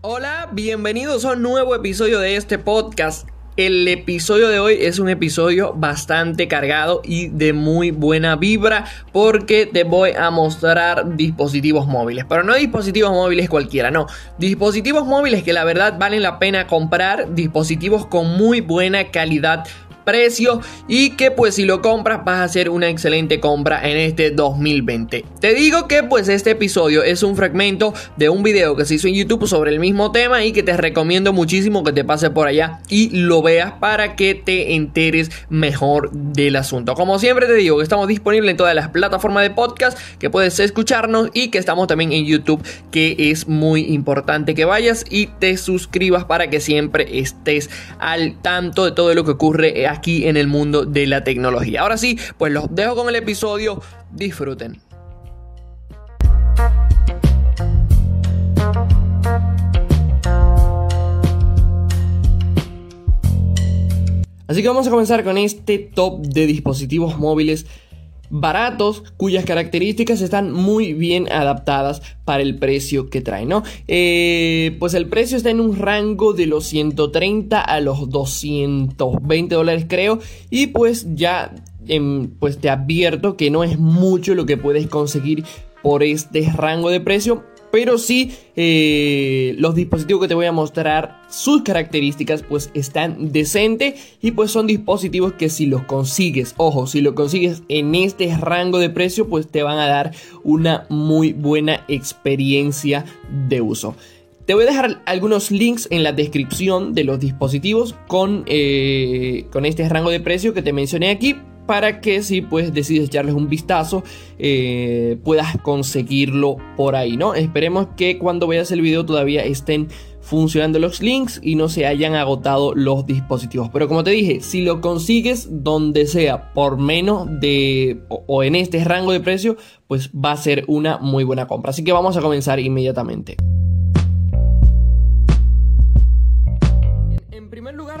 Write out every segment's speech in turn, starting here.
Hola, bienvenidos a un nuevo episodio de este podcast. El episodio de hoy es un episodio bastante cargado y de muy buena vibra porque te voy a mostrar dispositivos móviles. Pero no dispositivos móviles cualquiera, no. Dispositivos móviles que la verdad valen la pena comprar, dispositivos con muy buena calidad precio y que pues si lo compras vas a hacer una excelente compra en este 2020. Te digo que pues este episodio es un fragmento de un video que se hizo en YouTube sobre el mismo tema y que te recomiendo muchísimo que te pases por allá y lo veas para que te enteres mejor del asunto. Como siempre te digo que estamos disponibles en todas las plataformas de podcast que puedes escucharnos y que estamos también en YouTube que es muy importante que vayas y te suscribas para que siempre estés al tanto de todo lo que ocurre aquí en el mundo de la tecnología. Ahora sí, pues los dejo con el episodio. Disfruten. Así que vamos a comenzar con este top de dispositivos móviles baratos cuyas características están muy bien adaptadas para el precio que trae, ¿no? Eh, pues el precio está en un rango de los 130 a los 220 dólares creo y pues ya em, pues te advierto que no es mucho lo que puedes conseguir por este rango de precio pero sí eh, los dispositivos que te voy a mostrar, sus características pues están decentes y pues son dispositivos que si los consigues, ojo, si los consigues en este rango de precio pues te van a dar una muy buena experiencia de uso. Te voy a dejar algunos links en la descripción de los dispositivos con, eh, con este rango de precio que te mencioné aquí para que si pues decides echarles un vistazo eh, puedas conseguirlo por ahí, ¿no? Esperemos que cuando veas el video todavía estén funcionando los links y no se hayan agotado los dispositivos. Pero como te dije, si lo consigues donde sea por menos de o en este rango de precio, pues va a ser una muy buena compra. Así que vamos a comenzar inmediatamente.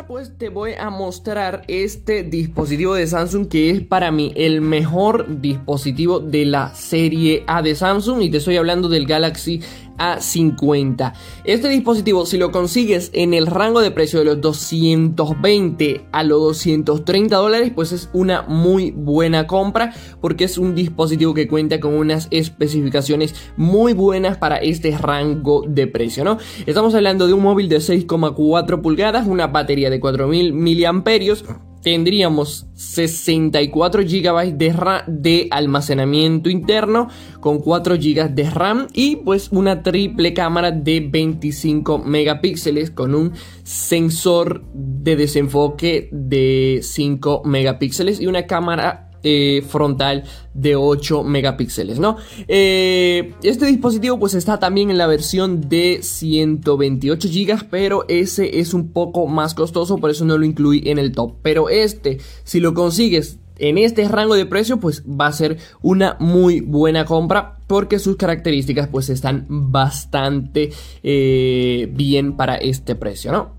Pues te voy a mostrar este dispositivo de Samsung que es para mí el mejor dispositivo de la serie A de Samsung. Y te estoy hablando del Galaxy a 50. Este dispositivo, si lo consigues en el rango de precio de los 220 a los 230 dólares, pues es una muy buena compra porque es un dispositivo que cuenta con unas especificaciones muy buenas para este rango de precio, ¿no? Estamos hablando de un móvil de 6,4 pulgadas, una batería de 4000 miliamperios tendríamos 64 GB de, de almacenamiento interno con 4 GB de RAM y pues una triple cámara de 25 megapíxeles con un sensor de desenfoque de 5 megapíxeles y una cámara eh, frontal de 8 megapíxeles, ¿no? Eh, este dispositivo pues está también en la versión de 128 GB, pero ese es un poco más costoso, por eso no lo incluí en el top. Pero este, si lo consigues en este rango de precio, pues va a ser una muy buena compra porque sus características pues están bastante eh, bien para este precio, ¿no?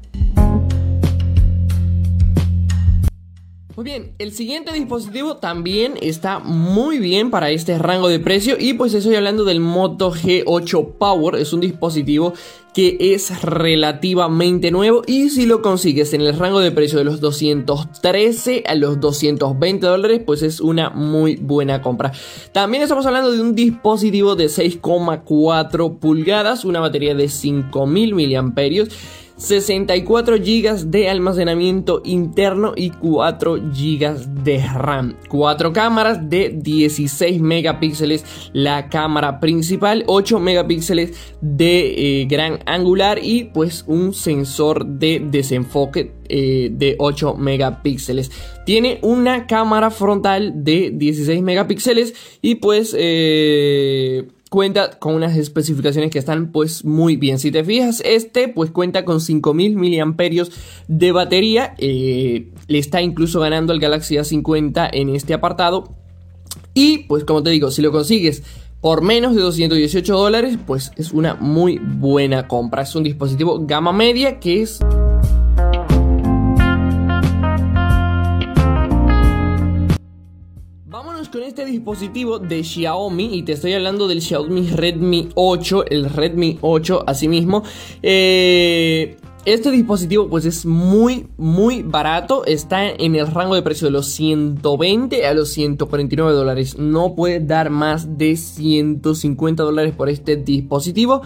Muy bien, el siguiente dispositivo también está muy bien para este rango de precio y pues estoy hablando del Moto G8 Power, es un dispositivo que es relativamente nuevo y si lo consigues en el rango de precio de los 213 a los 220 dólares pues es una muy buena compra. También estamos hablando de un dispositivo de 6,4 pulgadas, una batería de 5000 miliamperios 64 GB de almacenamiento interno y 4 GB de RAM. 4 cámaras de 16 megapíxeles la cámara principal, 8 megapíxeles de eh, gran angular y pues un sensor de desenfoque eh, de 8 megapíxeles. Tiene una cámara frontal de 16 megapíxeles y pues... Eh, cuenta con unas especificaciones que están pues muy bien. Si te fijas, este pues cuenta con 5000 miliamperios de batería. Eh, le está incluso ganando al Galaxy A50 en este apartado. Y pues como te digo, si lo consigues por menos de 218 dólares, pues es una muy buena compra. Es un dispositivo gama media que es... este dispositivo de Xiaomi y te estoy hablando del Xiaomi Redmi 8, el Redmi 8 asimismo. Eh, este dispositivo pues es muy muy barato, está en el rango de precio de los 120 a los 149 dólares, no puede dar más de 150 dólares por este dispositivo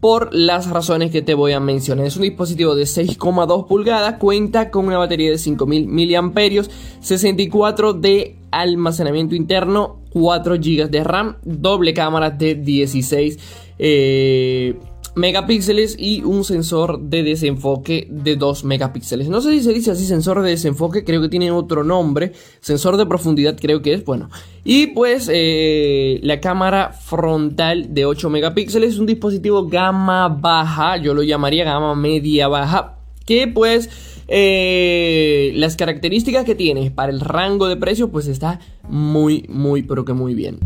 por las razones que te voy a mencionar. Es un dispositivo de 6,2 pulgadas, cuenta con una batería de 5000 mAh, 64 de almacenamiento interno, 4 GB de RAM, doble cámara de 16 eh, megapíxeles y un sensor de desenfoque de 2 megapíxeles. No sé si se dice así sensor de desenfoque, creo que tiene otro nombre. Sensor de profundidad creo que es, bueno. Y pues eh, la cámara frontal de 8 megapíxeles, un dispositivo gama baja, yo lo llamaría gama media baja, que pues eh, las características que tiene para el rango de precio pues está muy, muy, pero que muy bien.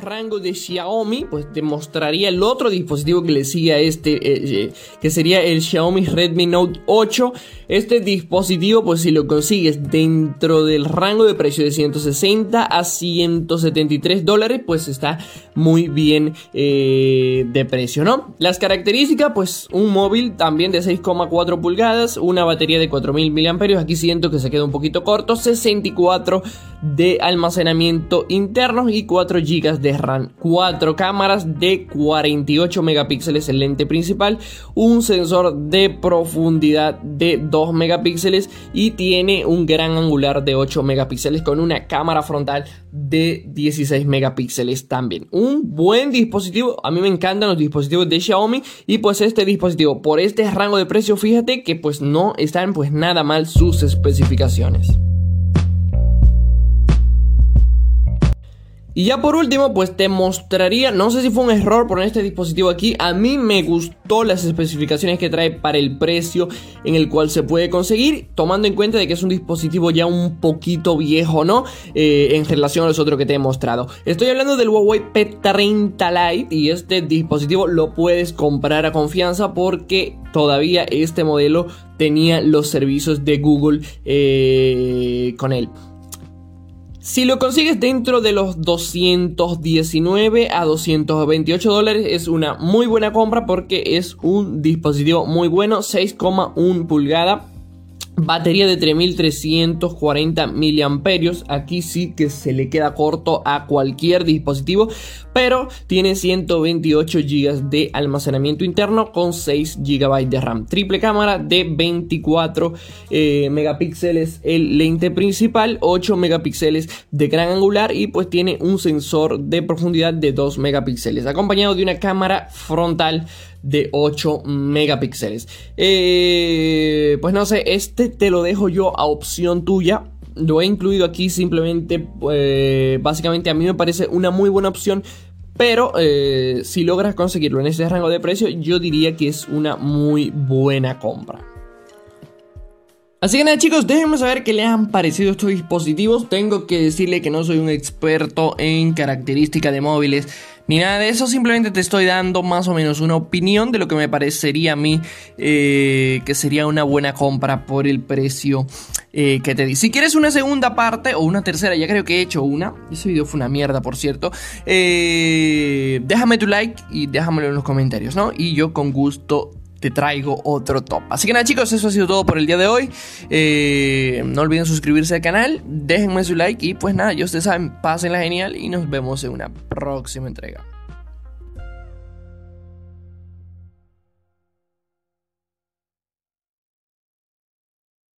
Rango de Xiaomi, pues te mostraría el otro dispositivo que le sigue a este, eh, eh, que sería el Xiaomi Redmi Note 8. Este dispositivo, pues si lo consigues dentro del rango de precio de 160 a 173 dólares, pues está muy bien eh, de precio, ¿no? Las características, pues un móvil también de 6,4 pulgadas, una batería de 4000 mAh, aquí siento que se queda un poquito corto, 64 de almacenamiento interno y 4 GB de RAM, 4 cámaras de 48 megapíxeles el lente principal, un sensor de profundidad de 2 megapíxeles y tiene un gran angular de 8 megapíxeles con una cámara frontal de 16 megapíxeles también. Un buen dispositivo, a mí me encantan los dispositivos de Xiaomi y pues este dispositivo por este rango de precio, fíjate que pues no están pues nada mal sus especificaciones. Y ya por último, pues te mostraría, no sé si fue un error poner este dispositivo aquí, a mí me gustó las especificaciones que trae para el precio en el cual se puede conseguir, tomando en cuenta de que es un dispositivo ya un poquito viejo, ¿no? Eh, en relación a los otros que te he mostrado. Estoy hablando del Huawei P30 Lite y este dispositivo lo puedes comprar a confianza porque todavía este modelo tenía los servicios de Google eh, con él. Si lo consigues dentro de los 219 a 228 dólares es una muy buena compra porque es un dispositivo muy bueno, 6,1 pulgada Batería de 3340 miliamperios. Aquí sí que se le queda corto a cualquier dispositivo, pero tiene 128 GB de almacenamiento interno con 6 GB de RAM. Triple cámara de 24 eh, megapíxeles el lente principal, 8 megapíxeles de gran angular y pues tiene un sensor de profundidad de 2 megapíxeles, acompañado de una cámara frontal de 8 megapíxeles. Eh, pues no sé, este te lo dejo yo a opción tuya. Lo he incluido aquí simplemente, eh, básicamente a mí me parece una muy buena opción. Pero eh, si logras conseguirlo en ese rango de precio, yo diría que es una muy buena compra. Así que nada chicos, déjenme saber qué les han parecido estos dispositivos. Tengo que decirle que no soy un experto en características de móviles ni nada de eso, simplemente te estoy dando más o menos una opinión de lo que me parecería a mí eh, que sería una buena compra por el precio eh, que te di. Si quieres una segunda parte o una tercera, ya creo que he hecho una. Ese video fue una mierda, por cierto. Eh, déjame tu like y déjamelo en los comentarios, ¿no? Y yo con gusto te traigo otro top. Así que nada chicos, eso ha sido todo por el día de hoy. Eh, no olviden suscribirse al canal, déjenme su like y pues nada, ya ustedes saben, pásenla genial y nos vemos en una próxima entrega.